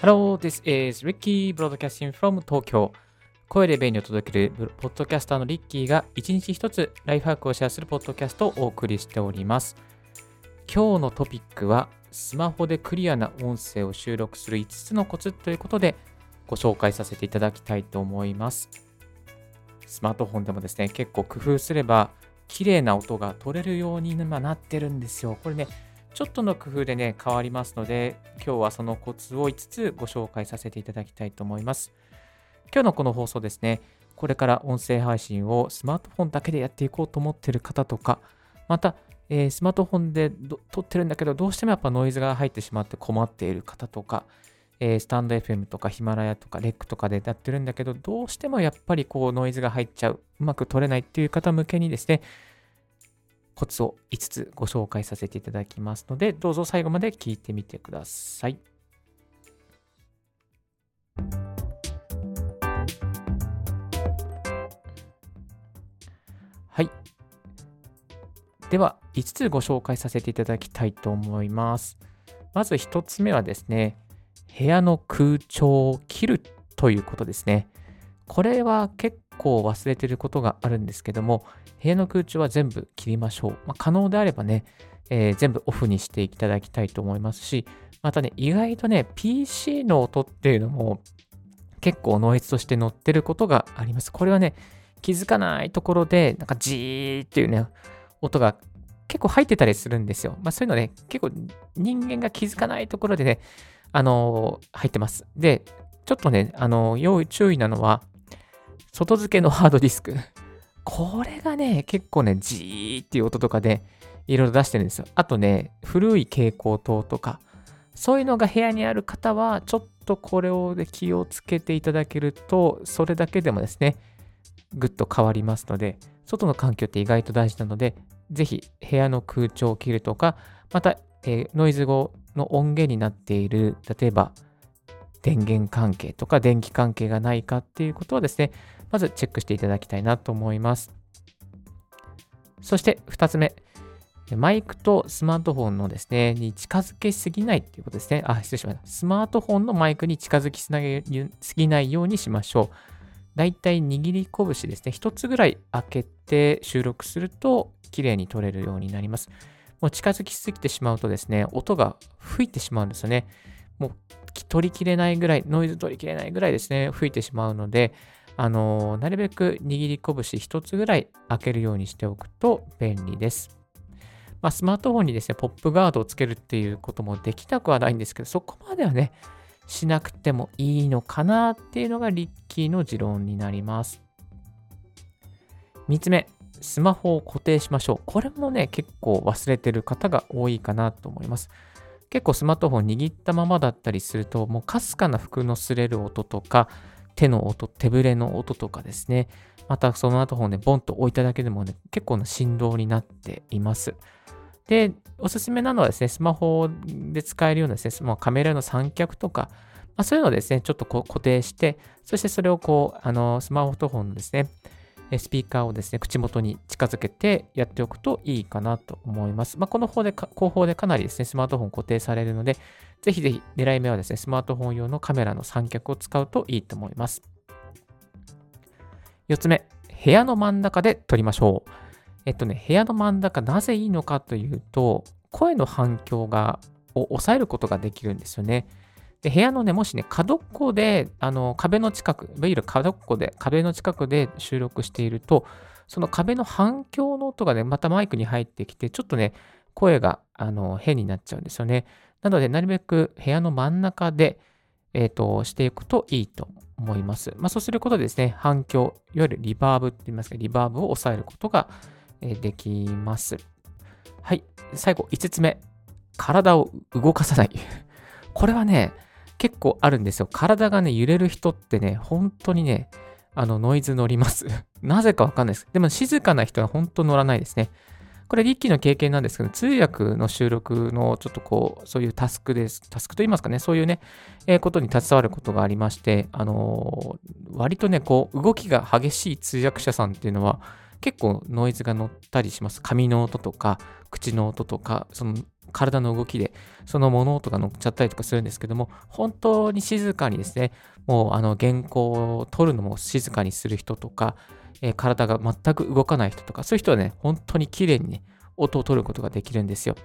Hello, this is Ricky Broadcasting from Tokyo. 声で便利を届けるポッドキャスターのリッキーが一日一つライフハックをシェアするポッドキャストをお送りしております。今日のトピックはスマホでクリアな音声を収録する5つのコツということでご紹介させていただきたいと思います。スマートフォンでもですね、結構工夫すれば綺麗な音が取れるようになってるんですよ。これね、ちょっとの工夫でね、変わりますので、今日はそのコツを5つご紹介させていただきたいと思います。今日のこの放送ですね、これから音声配信をスマートフォンだけでやっていこうと思っている方とか、また、えー、スマートフォンで撮ってるんだけど、どうしてもやっぱノイズが入ってしまって困っている方とか、えー、スタンド FM とかヒマラヤとかレックとかでやってるんだけど、どうしてもやっぱりこうノイズが入っちゃう、うまく撮れないっていう方向けにですね、コツを5つご紹介させていただきますので、どうぞ最後まで聞いてみてください。はい。では、5つご紹介させていただきたいと思います。まず1つ目はですね、部屋の空調を切るということですね。これは結構忘れてることがあるんですけども、部屋の空調は全部切りましょう。まあ、可能であればね、えー、全部オフにしていただきたいと思いますし、またね、意外とね、PC の音っていうのも結構ノイズとして乗ってることがあります。これはね、気づかないところで、なんかジーっていうね、音が結構入ってたりするんですよ。まあそういうのね、結構人間が気づかないところでね、あのー、入ってます。で、ちょっとね、あのー、要注意なのは、外付けのハードディスク。これがね、結構ね、ジーっていう音とかでいろいろ出してるんですよ。あとね、古い蛍光灯とか、そういうのが部屋にある方は、ちょっとこれを、気をつけていただけると、それだけでもですね、ぐっと変わりますので、外の環境って意外と大事なので、ぜひ部屋の空調を切るとか、また、えー、ノイズ後の音源になっている、例えば電源関係とか電気関係がないかっていうことはですね、まずチェックしていただきたいなと思います。そして2つ目、マイクとスマートフォンのですね、に近づけすぎないっていうことですね。あ、失礼しました。スマートフォンのマイクに近づきすぎないようにしましょう。だいたい握り拳ですね、1つぐらい開けて収録すると綺麗に撮れるようになります。もう近づきすぎてしまうとですね、音が吹いてしまうんですよね。もう取りきれないぐらい、ノイズ取りきれないぐらいですね、吹いてしまうので、あの、なるべく握り拳一つぐらい開けるようにしておくと便利です。まあ、スマートフォンにですね、ポップガードをつけるっていうこともできなくはないんですけど、そこまではね、しなくてもいいのかなっていうのがリッキーの持論になります。3つ目、スマホを固定しましょう。これもね、結構忘れてる方が多いかなと思います。結構スマートフォン握ったままだったりすると、もうかすかな服の擦れる音とか、手の音、手ぶれの音とかですね、またその後方ね、ボンと置いただけでもね、結構な振動になっています。で、おすすめなのはですね、スマホで使えるようなですね、カメラの三脚とか、まあ、そういうのをですね、ちょっとこう固定して、そしてそれをこう、あの、スマートフォンのですね、スピーカーをですね、口元に近づけてやっておくといいかなと思います。まあ、この方で後方でかなりですね、スマートフォン固定されるので、ぜひぜひ狙い目はですね、スマートフォン用のカメラの三脚を使うといいと思います。4つ目、部屋の真ん中で撮りましょう。えっとね、部屋の真ん中なぜいいのかというと、声の反響がを抑えることができるんですよね。で部屋のね、もしね、角っこで、あの、壁の近く、いわゆる角っこで、壁の近くで収録していると、その壁の反響の音がね、またマイクに入ってきて、ちょっとね、声が、あの、変になっちゃうんですよね。なので、なるべく部屋の真ん中で、え、ー、と、していくといいと思います。まあ、そうすることでですね、反響、いわゆるリバーブって言いますか、リバーブを抑えることができます。はい、最後、5つ目。体を動かさない。これはね、結構あるんですよ。体がね、揺れる人ってね、本当にね、あの、ノイズ乗ります。なぜかわかんないです。でも、静かな人は本当乗らないですね。これ、リッキーの経験なんですけど、通訳の収録のちょっとこう、そういうタスクです。タスクと言いますかね、そういうね、えー、ことに携わることがありまして、あのー、割とね、こう、動きが激しい通訳者さんっていうのは、結構ノイズが乗ったりします。髪の音とか、口の音とか、その体の動きでその物音が乗っちゃったりとかするんですけども、本当に静かにですね、もうあの原稿を取るのも静かにする人とか、えー、体が全く動かない人とか、そういう人はね、本当に綺麗にね、音を取ることができるんですよ。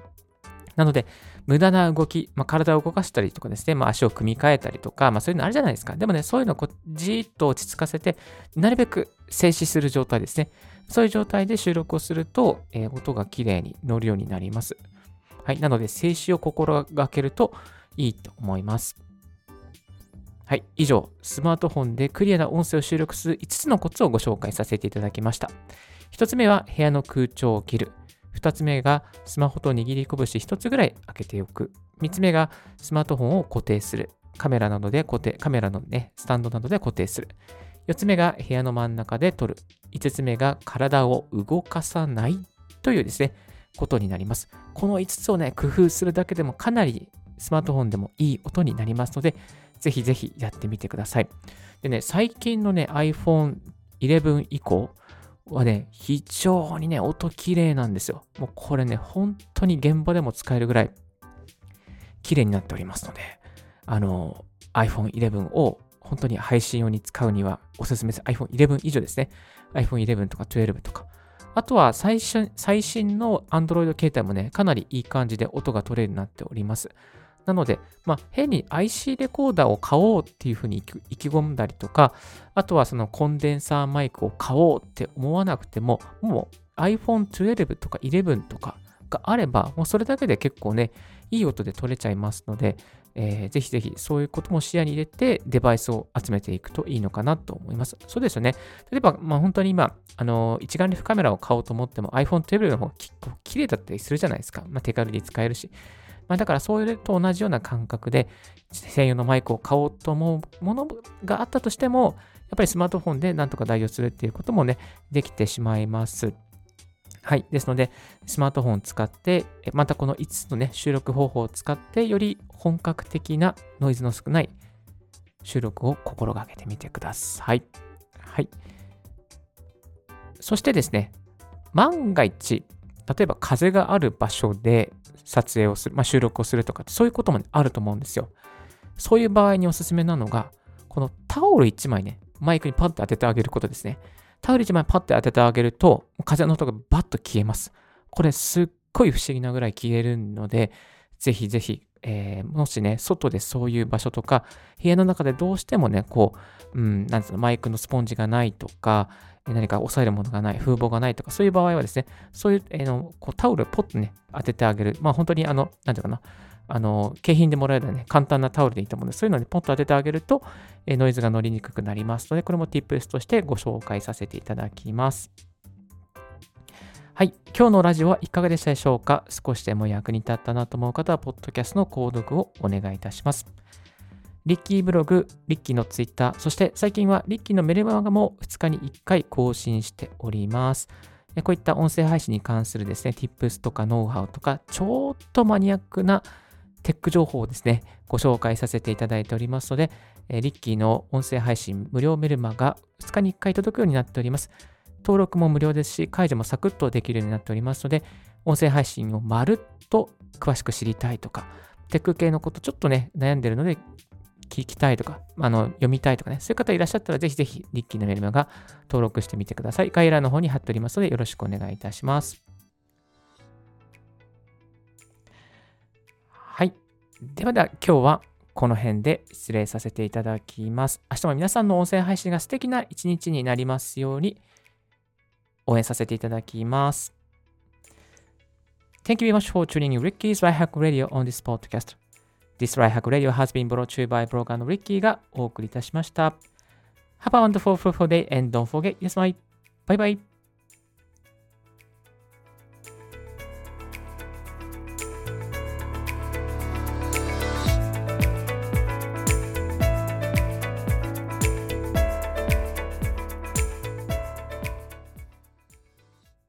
なので、無駄な動き、まあ、体を動かしたりとかですね、まあ、足を組み替えたりとか、まあ、そういうのあるじゃないですか。でもね、そういうのをこうじーっと落ち着かせて、なるべく静止する状態ですね。そういう状態で収録をすると、えー、音がきれいに乗るようになります。はい。なので、静止を心がけるといいと思います。はい。以上、スマートフォンでクリアな音声を収録する5つのコツをご紹介させていただきました。1つ目は部屋の空調を切る。2つ目がスマホと握り拳1つぐらい開けておく。3つ目がスマートフォンを固定する。カメラなどで固定、カメラのね、スタンドなどで固定する。4つ目が部屋の真ん中で撮る。5つ目が体を動かさないというですね、ことになります。この5つをね、工夫するだけでもかなりスマートフォンでもいい音になりますので、ぜひぜひやってみてください。でね、最近のね、iPhone 11以降、はね、非常にね、音綺麗なんですよ。もうこれね、本当に現場でも使えるぐらい綺麗になっておりますので、あの、iPhone 11を本当に配信用に使うにはおすすめです。iPhone 11以上ですね。iPhone 11とか12とか。あとは最新最新の Android 携帯もね、かなりいい感じで音が取れるようになっております。なので、まあ、変に IC レコーダーを買おうっていうふうに意気込んだりとか、あとはそのコンデンサーマイクを買おうって思わなくても、もう iPhone 12とか11とかがあれば、もうそれだけで結構ね、いい音で撮れちゃいますので、えー、ぜひぜひそういうことも視野に入れてデバイスを集めていくといいのかなと思います。そうですよね。例えば、まあ、本当に今、あの一眼レフカメラを買おうと思っても iPhone 12の方が結構綺麗だったりするじゃないですか。まあ、手軽に使えるし。まあ、だからそれと同じような感覚で、専用のマイクを買おうと思うものがあったとしても、やっぱりスマートフォンでなんとか代用するっていうこともね、できてしまいます。はい。ですので、スマートフォンを使って、またこの5つのね、収録方法を使って、より本格的なノイズの少ない収録を心がけてみてください。はい。そしてですね、万が一、例えば風がある場所で撮影をする、まあ、収録をするとか、そういうこともあると思うんですよ。そういう場合におすすめなのが、このタオル1枚ね、マイクにパッと当ててあげることですね。タオル1枚パッと当ててあげると、風の音がバッと消えます。これすっごい不思議なぐらい消えるので、ぜひぜひ、えー、もしね、外でそういう場所とか、部屋の中でどうしてもね、こう、うん、なんつうの、マイクのスポンジがないとか、何か押さえるものがない、風防がないとか、そういう場合はですね、そういう、えー、のこうタオルをポッとね、当ててあげる。まあ本当にあの、なんていうかな、あの、景品でもらえるね、簡単なタオルでいいと思うので、そういうのにポンと当ててあげると、え、ノイズが乗りにくくなりますので、これも Tips としてご紹介させていただきます。はい。今日のラジオはいかがでしたでしょうか？少しでも役に立ったなと思う方は、ポッドキャストの購読をお願いいたします。リッキーブログ、リッキーのツイッター、そして最近はリッキーのメルマガも2日に1回更新しております。こういった音声配信に関するですね、tips とかノウハウとか、ちょっとマニアックなテック情報をですね、ご紹介させていただいておりますので、えリッキーの音声配信無料メルマガ2日に1回届くようになっております。登録も無料ですし、解除もサクッとできるようになっておりますので、音声配信をまるっと詳しく知りたいとか、テック系のことちょっとね、悩んでるので、聞きたいとか、あの読みたいとかね、そういう方いらっしゃったら、ぜひぜひ、リッキーのメルマガ登録してみてください。概要欄の方に貼っておりますので、よろしくお願いいたします。ではでは、今日はこの辺で失礼させていただきます。明日も皆さんの音声配信が素敵な一日になりますように、応援させていただきます。Thank you very much for tuning in Ricky's Right Hack Radio on this podcast. This Right Hack Radio has been brought to you by ブロガーの Ricky がお送りいたしました。Have a wonderful, fruitful day and don't forget, yes, my. Bye bye.